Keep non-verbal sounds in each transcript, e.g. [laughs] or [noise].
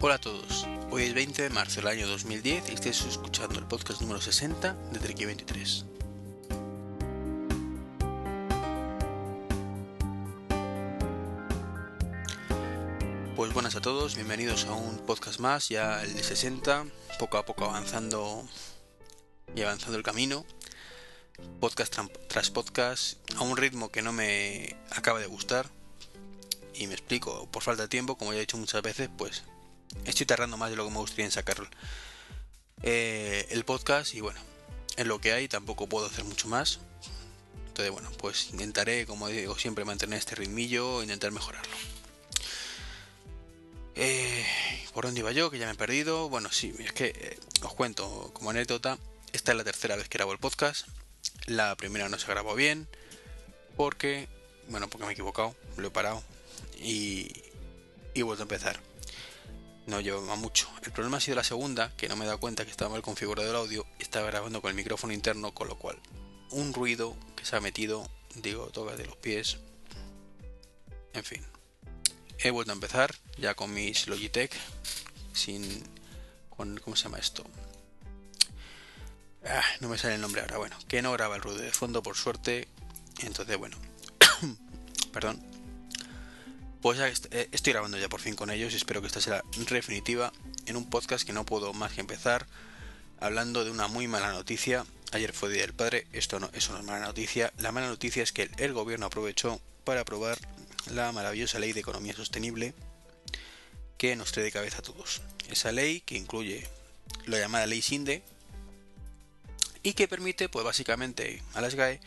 Hola a todos, hoy es 20 de marzo del año 2010 y estáis escuchando el podcast número 60 de Treki 23. Pues buenas a todos, bienvenidos a un podcast más, ya el de 60, poco a poco avanzando y avanzando el camino, podcast tras podcast, a un ritmo que no me acaba de gustar, y me explico, por falta de tiempo, como ya he dicho muchas veces, pues estoy tardando más de lo que me gustaría en sacar eh, el podcast y bueno, en lo que hay tampoco puedo hacer mucho más. Entonces bueno, pues intentaré, como digo siempre, mantener este ritmillo, intentar mejorarlo. Eh, ¿Por dónde iba yo? Que ya me he perdido. Bueno, sí, es que eh, os cuento como anécdota. Esta es la tercera vez que grabo el podcast. La primera no se grabó bien. Porque, bueno, porque me he equivocado. Lo he parado. Y, y vuelto a empezar no lleva mucho. El problema ha sido la segunda, que no me he dado cuenta que estaba mal configurado el audio estaba grabando con el micrófono interno, con lo cual un ruido que se ha metido, digo, toca de los pies. En fin. He vuelto a empezar ya con mis Logitech sin con ¿cómo se llama esto? Ah, no me sale el nombre ahora. Bueno, que no graba el ruido de fondo por suerte. Entonces, bueno. [coughs] Perdón. Pues eh, estoy grabando ya por fin con ellos y espero que esta sea definitiva en un podcast que no puedo más que empezar hablando de una muy mala noticia. Ayer fue Día del Padre, esto no, eso no es mala noticia. La mala noticia es que el gobierno aprovechó para aprobar la maravillosa ley de economía sostenible que nos trae de cabeza a todos. Esa ley que incluye la llamada ley SINDE y que permite, pues básicamente a las GAE,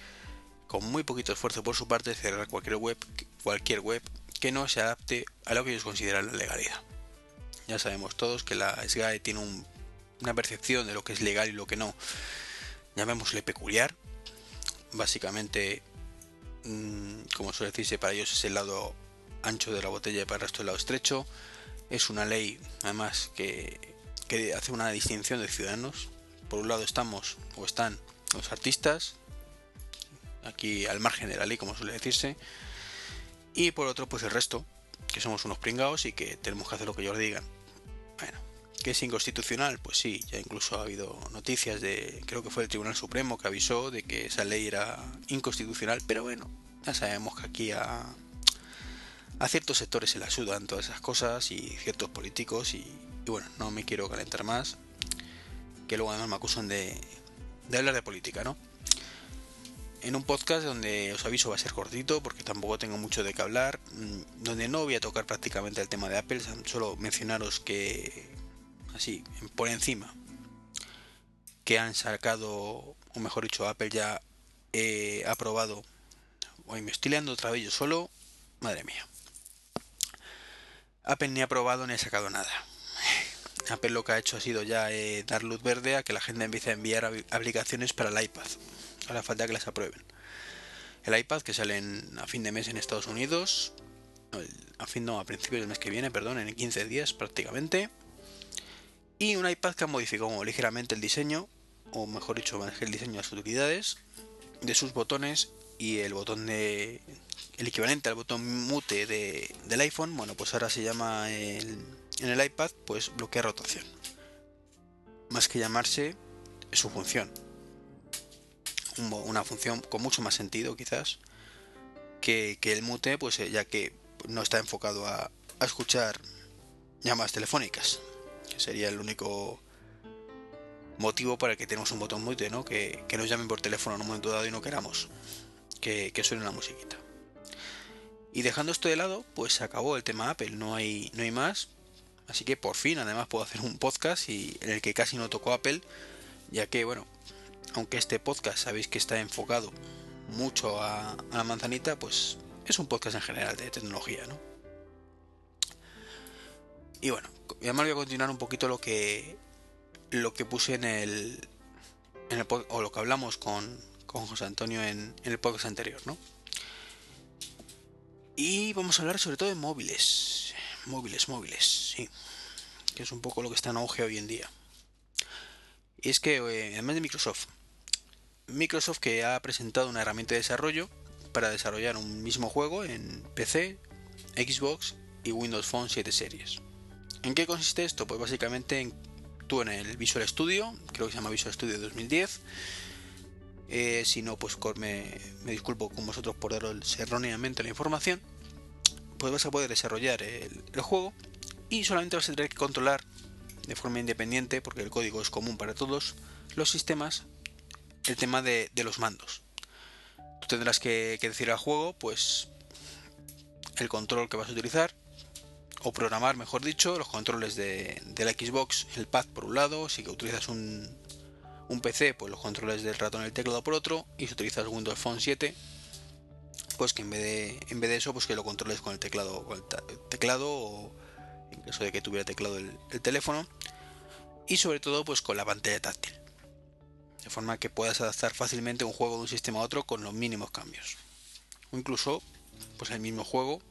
con muy poquito esfuerzo por su parte, cerrar cualquier web, cualquier web que no se adapte a lo que ellos consideran la legalidad. Ya sabemos todos que la SGAE tiene una percepción de lo que es legal y lo que no, llamémosle peculiar. Básicamente, mm, como suele decirse, para ellos es el lado ancho de la botella y para el resto el lado estrecho. Es una ley, además, que, que hace una distinción de ciudadanos. Por un lado estamos o están los artistas, aquí al margen de la ley, como suele decirse, y por otro, pues el resto, que somos unos pringados y que tenemos que hacer lo que ellos digan. Bueno, que es inconstitucional, pues sí, ya incluso ha habido noticias de, creo que fue el Tribunal Supremo que avisó de que esa ley era inconstitucional, pero bueno, ya sabemos que aquí a, a ciertos sectores se le ayudan todas esas cosas y ciertos políticos y, bueno, no me quiero calentar más, que luego además me acusan de, de hablar de política, ¿no? En un podcast donde os aviso va a ser cortito porque tampoco tengo mucho de qué hablar, mm, donde no voy a tocar prácticamente el tema de Apple, solo mencionaros que, así, por encima, que han sacado, o mejor dicho, Apple ya ha aprobado, hoy me estoy leando otra vez yo solo, madre mía. Apple ni ha aprobado ni ha sacado nada. Apple lo que ha hecho ha sido ya eh, dar luz verde a que la gente empiece a enviar aplicaciones para el iPad la falta que las aprueben. El iPad que sale a fin de mes en Estados Unidos, a fin no, a principios del mes que viene, perdón, en 15 días prácticamente. Y un iPad que ha modificado ligeramente el diseño, o mejor dicho, el diseño de las utilidades, de sus botones y el botón de. el equivalente al botón mute de, del iPhone, bueno, pues ahora se llama en el iPad, pues bloquea rotación. Más que llamarse su función una función con mucho más sentido quizás que, el mute, pues eh, ya que no está enfocado a, escuchar llamadas telefónicas, que sería el único motivo para que tenemos un botón mute, ¿no? Que, nos llamen por teléfono en un momento dado y no queramos que, que suene la musiquita. Y dejando esto de lado, pues se acabó el tema Apple, no hay, no hay más. Así que por fin, además, puedo hacer un podcast y, en el que casi no tocó Apple, ya que, bueno, aunque este podcast sabéis que está enfocado mucho a, la manzanita, pues es un podcast en general de tecnología, ¿no? Y bueno, además voy a continuar un poquito lo que lo que puse en el, en el o lo que hablamos con, con José Antonio en, en, el podcast anterior, ¿no? Y vamos a hablar sobre todo de móviles, móviles, móviles, sí, que es un poco lo que está en auge hoy en día. Y es que eh, además de Microsoft, Microsoft que ha presentado una herramienta de desarrollo para desarrollar un mismo juego en PC, Xbox y Windows Phone 7 series. ¿En qué consiste esto? Pues básicamente en, tú en el Visual Studio, creo que se llama Visual Studio 2010, eh, si no, pues me, me, disculpo con vosotros por daros erróneamente la información, pues vas a poder desarrollar el, juego y solamente vas a tener que controlar de forma independiente, porque el código es común para todos los sistemas, el tema de, los mandos. Tú tendrás que, decir al juego, pues, el control que vas a utilizar, o programar, mejor dicho, los controles de, la Xbox, el pad por un lado, si utilizas un, un PC, pues los controles del ratón y el teclado por otro, y si utilizas Windows Phone 7, pues que en vez de, en vez de eso, pues que lo controles con el teclado, con el teclado o en caso de que tuviera teclado el, teléfono, y sobre todo pues con la pantalla táctil, de forma que puedas adaptar fácilmente un juego de un sistema a otro con los mínimos cambios, o incluso pues el mismo juego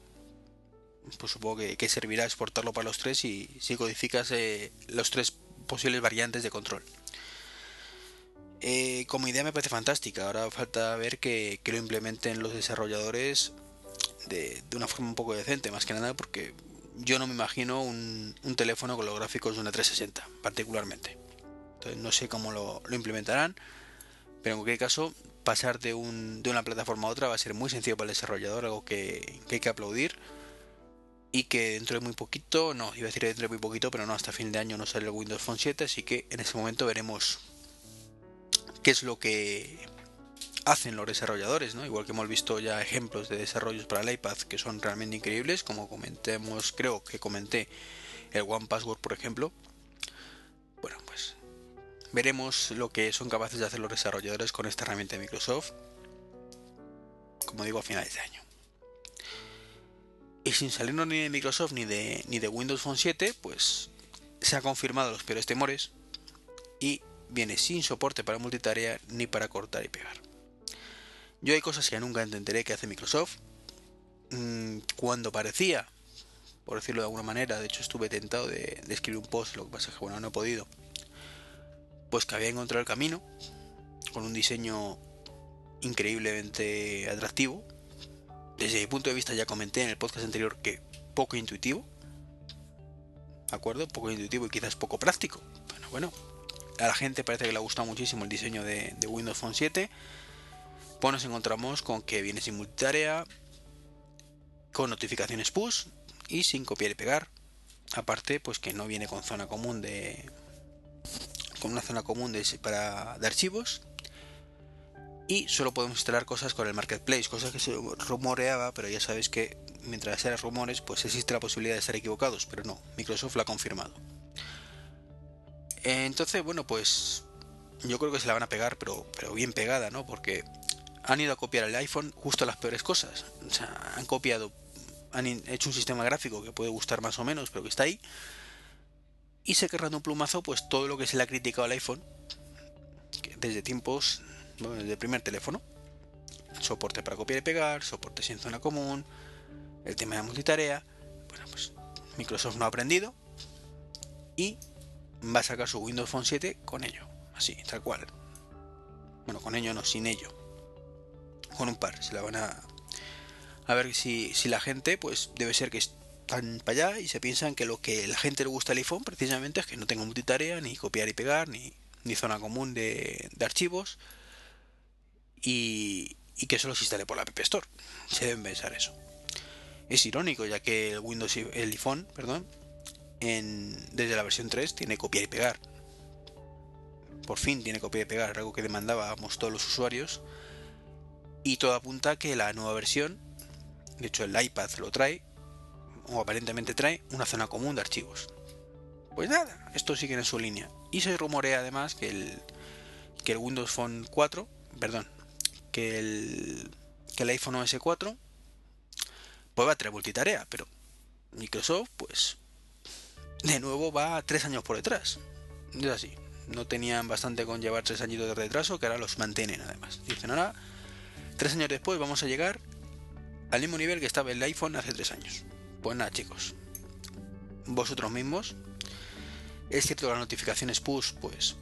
pues supongo que, servirá exportarlo para los tres y si codificas eh, los tres posibles variantes de control. Eh, como idea me parece fantástica. Ahora falta ver que, lo implementen los desarrolladores de, una forma un poco decente, más que nada porque yo no me imagino un, teléfono con los gráficos de una 360, particularmente. Entonces no sé cómo lo, implementarán, pero en cualquier caso, pasar de, una plataforma a otra va a ser muy sencillo para el desarrollador, algo que, que hay que aplaudir y que dentro de muy poquito, no, iba a decir dentro de muy poquito, pero no, hasta fin de año no sale el Windows Phone 7, así que en ese momento veremos qué es lo que hacen los desarrolladores, ¿no? Igual que hemos visto ya ejemplos de desarrollos para el iPad que son realmente increíbles, como comentemos, creo que comenté el One Password, por ejemplo. Bueno, pues veremos lo que son capaces de hacer los desarrolladores con esta herramienta de Microsoft, como digo, a finales de año. Y sin salirnos ni de Microsoft ni de, ni de Windows Phone 7, pues se ha confirmado los peores temores y viene sin soporte para multitarea ni para cortar y pegar. Yo hay cosas que nunca entenderé que hace Microsoft. Mm, cuando parecía, por decirlo de alguna manera, de hecho estuve tentado de, escribir un post, lo que pasa es que bueno, no he podido. Pues que había encontrado el camino con un diseño increíblemente atractivo. Desde mi punto de vista ya comenté en el podcast anterior que poco intuitivo. ¿De acuerdo? Poco intuitivo y quizás poco práctico. Bueno, bueno, a la gente parece que le ha gustado muchísimo el diseño de, Windows Phone 7. Pues nos encontramos con que viene sin multitarea, con notificaciones push y sin copiar y pegar. Aparte, pues que no viene con zona común de. con una zona común de, para, de archivos. Y solo podemos instalar cosas con el marketplace, cosas que se rumoreaba, pero ya sabéis que mientras eran rumores, pues existe la posibilidad de estar equivocados, pero no, Microsoft lo ha confirmado. Entonces, bueno, pues yo creo que se la van a pegar, pero, pero bien pegada, ¿no? Porque han ido a copiar el iPhone justo las peores cosas. O sea, han copiado, han hecho un sistema gráfico que puede gustar más o menos, pero que está ahí. Y se querrán un plumazo, pues todo lo que se le ha criticado al iPhone, desde tiempos, bueno, desde el primer teléfono. Soporte para copiar y pegar, soporte sin zona común, el tema de multitarea. Bueno, pues Microsoft no ha aprendido y va a sacar su Windows Phone 7 con ello, así, tal cual. Bueno, con ello no, sin ello. Con un par, se la van a... A ver si, si la gente, pues debe ser que están para allá y se piensan que lo que la gente le gusta al iPhone precisamente es que no tenga multitarea, ni copiar y pegar, ni, ni zona común de, de archivos. Y, y, que solo se instale por la App Store. Se deben pensar eso. Es irónico, ya que el Windows, el iPhone, perdón, desde la versión 3 tiene copiar y pegar. Por fin tiene copiar y pegar, algo que demandábamos todos los usuarios. Y todo apunta a que la nueva versión, de hecho el iPad lo trae, o aparentemente trae, una zona común de archivos. Pues nada, esto sigue en su línea. Y se rumorea además que el, que el Windows Phone 4, perdón, que el, que el iPhone OS 4 pues va a multitarea, pero Microsoft pues de nuevo va tres años por detrás. Es así. No tenían bastante con llevar tres añitos de retraso, que ahora los mantienen además. Dicen ahora, tres años después vamos a llegar al mismo nivel que estaba el iPhone hace tres años. Pues nada, chicos. Vosotros mismos. Es cierto que las notificaciones push, pues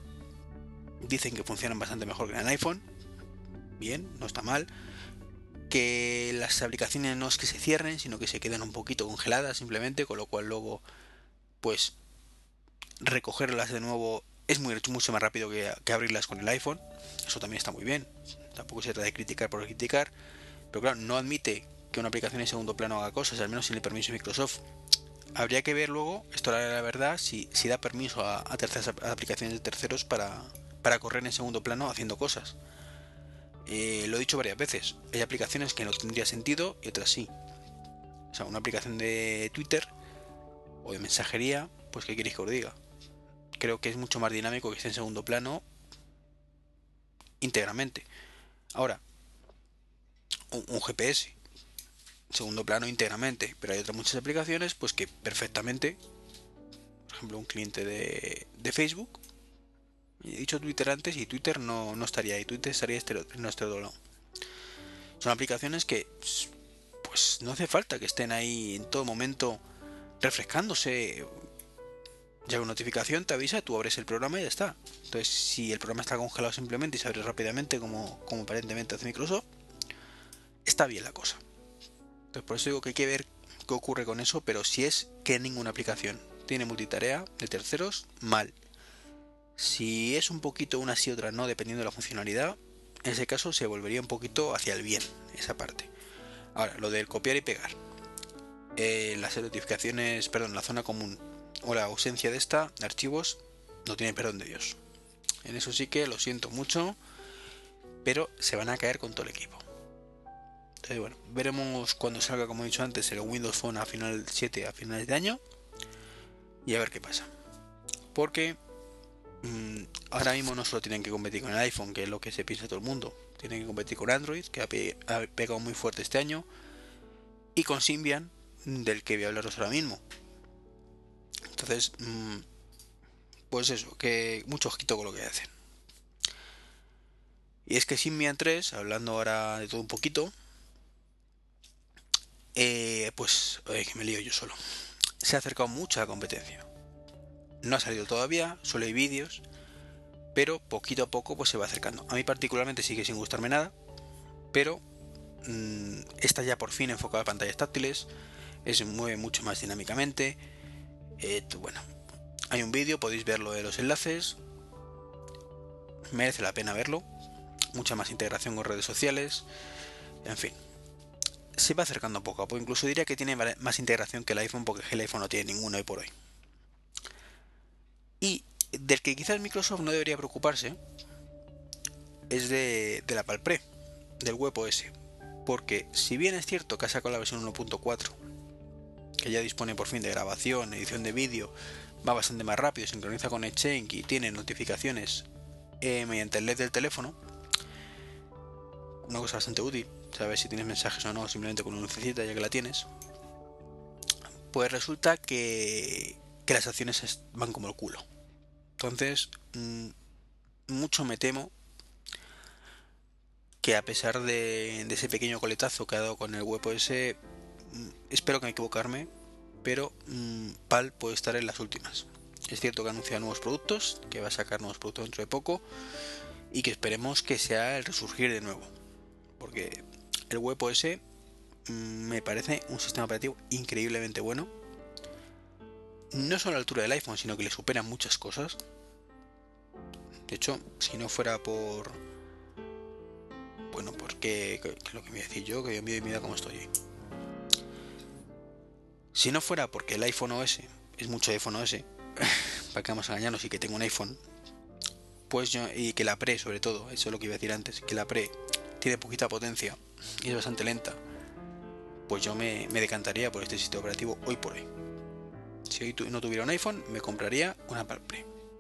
dicen que funcionan bastante mejor que en el iPhone. Bien, no está mal. Que las aplicaciones no es que se cierren, sino que se quedan un poquito congeladas simplemente, con lo cual luego pues recogerlas de nuevo es mucho más rápido que, que, abrirlas con el iPhone. Eso también está muy bien. Tampoco se trata de criticar por criticar. Pero claro, no admite que una aplicación en segundo plano haga cosas, al menos sin el permiso de Microsoft. Habría que ver luego, esto la, la verdad, si, da permiso a, terceras aplicaciones de terceros para, para correr en segundo plano haciendo cosas. Eh, lo he dicho varias veces, hay aplicaciones que no tendría sentido y otras sí. O sea, una aplicación de Twitter o de mensajería, pues ¿qué queréis que os diga? Creo que es mucho más dinámico que esté en segundo plano íntegramente. Ahora, un, GPS, segundo plano íntegramente, pero hay otras muchas aplicaciones pues que perfectamente, por ejemplo, un cliente de, Facebook He dicho Twitter antes y Twitter no, no estaría ahí, Twitter estaría este, en nuestro lado. Son aplicaciones que pues no hace falta que estén ahí en todo momento refrescándose. Ya una notificación te avisa, tú abres el programa y ya está. Entonces, si el programa está congelado simplemente y se abre rápidamente, como, como aparentemente hace Microsoft, está bien la cosa. Entonces, por eso digo que hay que ver qué ocurre con eso, pero si es que ninguna aplicación tiene multitarea de terceros, mal. Si es un poquito una sí otra no, dependiendo de la funcionalidad, en ese caso se volvería un poquito hacia el bien, esa parte. Ahora, lo del copiar y pegar. Eh, las notificaciones, perdón, la zona común o la ausencia de esta, de archivos, no tiene perdón de Dios. En eso sí que lo siento mucho, pero se van a caer con todo el equipo. Entonces, bueno, veremos cuando salga, como he dicho antes, el Windows Phone a final 7 a finales de año y a ver qué pasa. Porque Mm, ahora mismo no solo tienen que competir con el iPhone, que es lo que se piensa todo el mundo, tienen que competir con Android, que ha, pegado muy fuerte este año, y con Symbian, del que voy a hablaros ahora mismo. Entonces, mm, pues eso, que mucho ojito con lo que hacen. Y es que Symbian 3, hablando ahora de todo un poquito, eh, pues, que me lío yo solo, se ha acercado mucho a la competencia. No ha salido todavía, solo hay vídeos, pero poquito a poco pues se va acercando. A mí particularmente sigue sin gustarme nada, pero mmm, está ya por fin enfocada a pantallas táctiles, se mueve mucho más dinámicamente. Eh, bueno, hay un vídeo, podéis verlo de los enlaces, merece la pena verlo, mucha más integración con redes sociales, en fin. Se va acercando poco a poco, incluso diría que tiene más integración que el iPhone porque el iPhone no tiene ninguno hoy por hoy. Y del que quizás Microsoft no debería preocuparse es de, de la Palpre, del WebOS. Porque si bien es cierto que ha sacado la versión 1.4, que ya dispone por fin de grabación, edición de vídeo, va bastante más rápido, sincroniza con Exchange y tiene notificaciones eh, mediante el LED del teléfono, una cosa bastante útil, saber si tienes mensajes o no, simplemente con una lucecita ya que la tienes, pues resulta que, que las acciones van como el culo. Entonces, mm, mucho me temo que a pesar de, ese pequeño coletazo que ha dado con el WebOS, espero que me equivocarme, pero mm, PAL puede estar en las últimas. Es cierto que anuncia nuevos productos, que va a sacar nuevos productos dentro de poco y que esperemos que sea el resurgir de nuevo. Porque el WebOS me parece un sistema operativo increíblemente bueno no solo a la altura del iPhone, sino que le superan muchas cosas. De hecho, si no fuera por... Bueno, porque... ¿Qué es lo que me voy a decir yo? Que yo miro y mira cómo estoy ahí. Si no fuera porque el iPhone OS es mucho iPhone OS, [laughs] para que vamos a engañarnos y que tengo un iPhone, pues yo, y que la Pre sobre todo, eso es lo que iba a decir antes, que la Pre tiene poquita potencia y es bastante lenta, pues yo me, me decantaría por este sistema operativo hoy por hoy. Si hoy no tuviera un iPhone, me compraría una Palm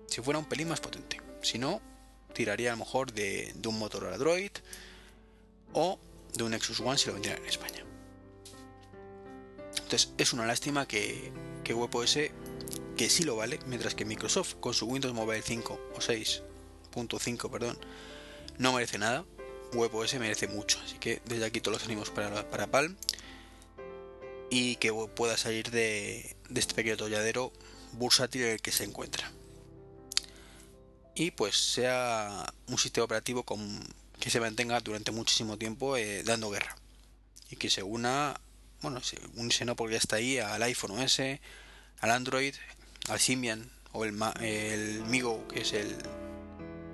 Si fuera un pelín más potente. Si no, tiraría a lo mejor de, un Motorola Droid o de un Nexus One si lo vendieran en España. Entonces es una lástima que, que WebOS, que sí lo vale, mientras que Microsoft con su Windows Mobile 5 o 6.5, perdón, no merece nada. WebOS merece mucho, así que desde aquí todos los ánimos para, para Palm y que pueda salir de, este pequeño tolladero bursátil en el que se encuentra. Y pues sea un sistema operativo que se mantenga durante muchísimo tiempo eh, dando guerra. Y que se una, bueno, se unirse no porque ya está ahí, al iPhone OS, al Android al Symbian o el, el Migo, que es el,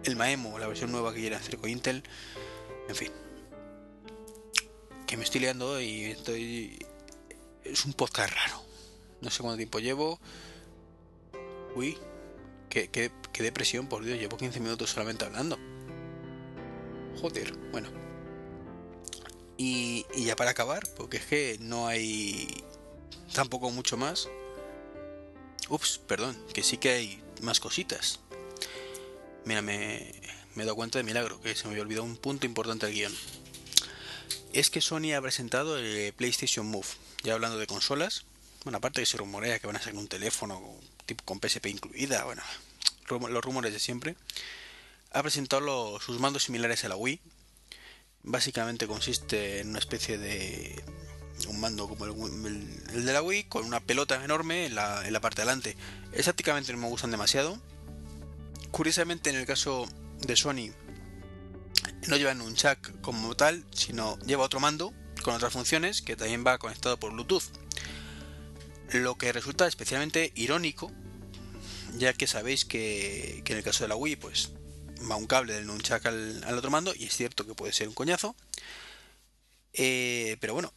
el Maemo, la versión nueva que quiere hacer con Intel. En fin. Que me estoy liando y estoy... Es un podcast raro. No sé cuánto tiempo llevo. Uy, qué, qué, qué depresión, por Dios. Llevo 15 minutos solamente hablando. Joder, bueno. Y, y ya para acabar, porque es que no hay tampoco mucho más. Ups, perdón, que sí que hay más cositas. Mira, me, me he dado cuenta de milagro, que se me había olvidado un punto importante del guion. Es que Sony ha presentado el PlayStation Move. Ya hablando de consolas, bueno, aparte que se rumorea que van a sacar un teléfono tipo con PSP incluida, bueno, los rumores de siempre. Ha presentado sus mandos similares a la Wii. Básicamente consiste en una especie de un mando como el, de la Wii con una pelota enorme en la, parte de delante. Estáticamente no me gustan demasiado. Curiosamente en el caso de Sony no llevan un jack como tal, sino lleva otro mando con otras funciones que también va conectado por Bluetooth. Lo que resulta especialmente irónico, ya que sabéis que, en el caso de la Wii, pues va un cable del nunchuck al, al otro mando y es cierto que puede ser un coñazo. Eh, pero bueno,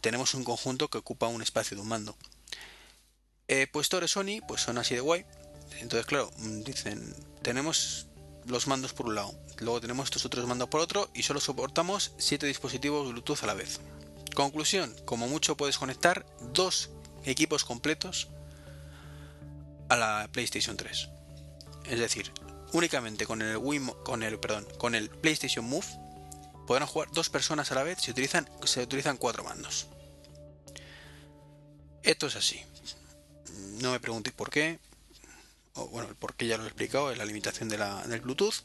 tenemos un conjunto que ocupa un espacio de un mando. Eh, pues Sony, pues son así de guay. Entonces, claro, dicen, tenemos los mandos por un lado, luego tenemos estos otros mandos por otro y solo soportamos 7 dispositivos Bluetooth a la vez. Conclusión, como mucho puedes conectar dos equipos completos a la PlayStation 3. Es decir, únicamente con el Wii, con el perdón, con el PlayStation Move podrán jugar dos personas a la vez si utilizan, se utilizan cuatro mandos. Esto es así. No me preguntéis por qué, bueno, el por qué ya lo he explicado, es la limitación de la, del Bluetooth.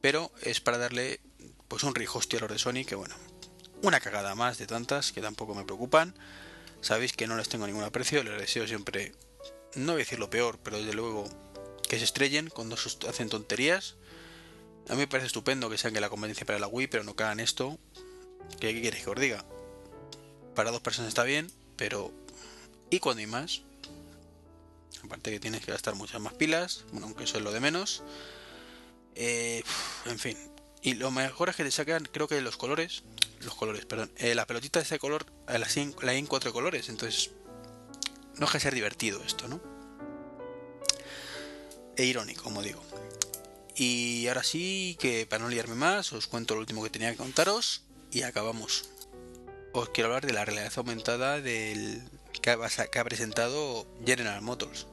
Pero es para darle pues un rijoste a los de Sony, que bueno, una cagada más de tantas que tampoco me preocupan. Sabéis que no les tengo ningún aprecio, les deseo siempre, no voy a decir lo peor, pero desde luego que se estrellen cuando hacen tonterías. A mí me parece estupendo que sean que la conveniencia para la Wii, pero no cagan esto. ¿Qué, qué quieres que os diga? Para dos personas está bien, pero ¿y cuando hay más? Aparte que tienes que gastar muchas más pilas, bueno, aunque eso es lo de menos. Eh, en fin. Y lo mejor es que te sacan, creo que los colores, los colores, perdón, eh, la pelotita de ese color, eh, la, la en cuatro colores, entonces no deja de ser divertido esto, ¿no? E irónico, como digo. Y ahora sí, que para no liarme más, os cuento lo último que tenía que contaros y acabamos. Os quiero hablar de la realidad aumentada que ha presentado General Motors.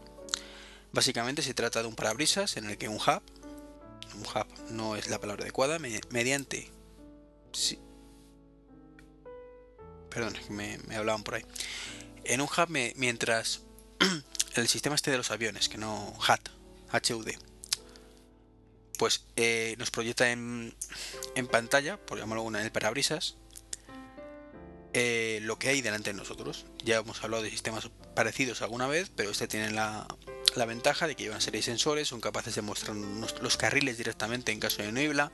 Básicamente se trata de un parabrisas en el que un hub, un hub no es la palabra adecuada, mediante... Sí, perdón, me, me hablaban por ahí. En un hub mientras [clears throat] el sistema este de los aviones, que no HAT, HUD, pues eh, nos proyecta en, en, pantalla, por llamarlo en el parabrisas, eh, lo que hay delante de nosotros. Ya hemos hablado de sistemas parecidos alguna vez, pero este tiene la, la ventaja de que llevan serie de sensores, son capaces de mostrar los carriles directamente en caso de niebla,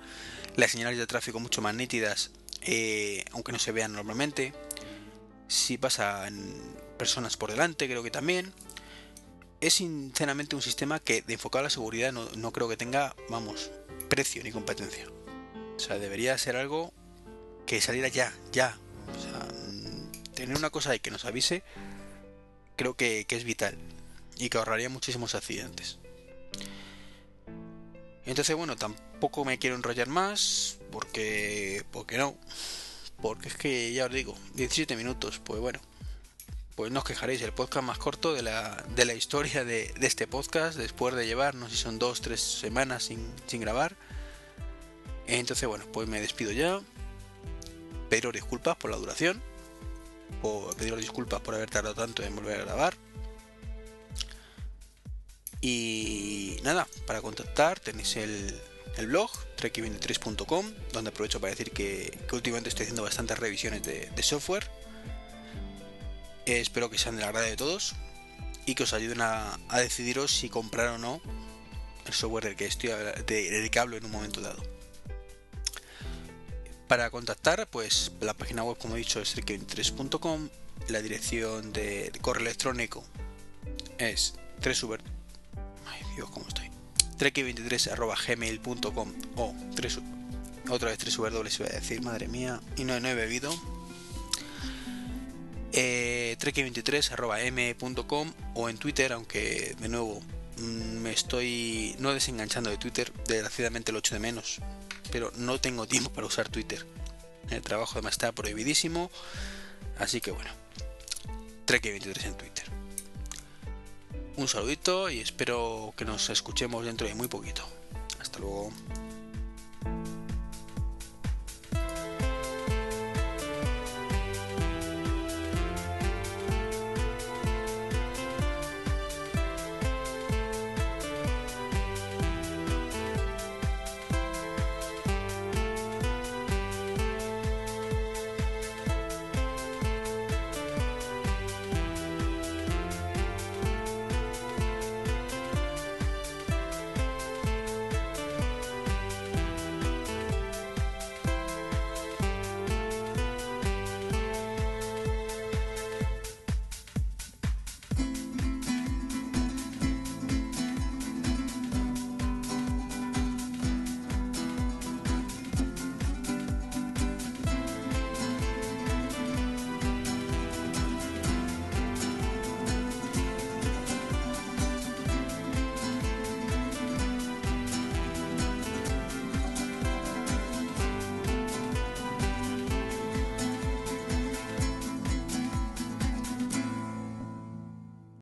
las señales de tráfico mucho más nítidas, eh, aunque no se vean normalmente. Si pasan personas por delante, creo que también. Es sinceramente un sistema que de enfocado a la seguridad no, no creo que tenga, vamos, precio ni competencia. O sea, debería ser algo que saliera ya, ya. O sea, tener una cosa ahí que nos avise, creo que, que es vital y que ahorraría muchísimos accidentes. Entonces, bueno, tampoco me quiero enrollar más, porque, porque no, porque es que ya os digo, 17 minutos, pues bueno, pues no os quejaréis, el podcast más corto de la, de la historia de, este podcast, después de llevar, no sé si son dos, tres semanas sin, sin grabar. Entonces, bueno, pues me despido ya. Pediros disculpas por la duración, por pediros disculpas por haber tardado tanto en volver a grabar. Y nada, para contactar tenéis el, el blog treki23.com, donde aprovecho para decir que, últimamente estoy haciendo bastantes revisiones de software. Eh, espero que sean del agrado de todos y que os ayuden a, decidiros si comprar o no el software del que, estoy, del en un momento dado. Para contactar, pues la página web, como he dicho, es treki23.com, la dirección de correo electrónico es 3 Ay Dios, ¿cómo estoy? trek23.gmail.com o 3 otra vez 3 W va a decir, madre mía, y no he bebido. Eh, trek23.m.com o en Twitter, aunque de nuevo mm, me estoy no desenganchando de Twitter, desgraciadamente lo echo de menos, pero no tengo [laughs] tiempo para usar Twitter. El trabajo además está prohibidísimo, así que bueno, trek23 en Twitter. Un saludito y espero que nos escuchemos dentro de muy poquito. Hasta luego.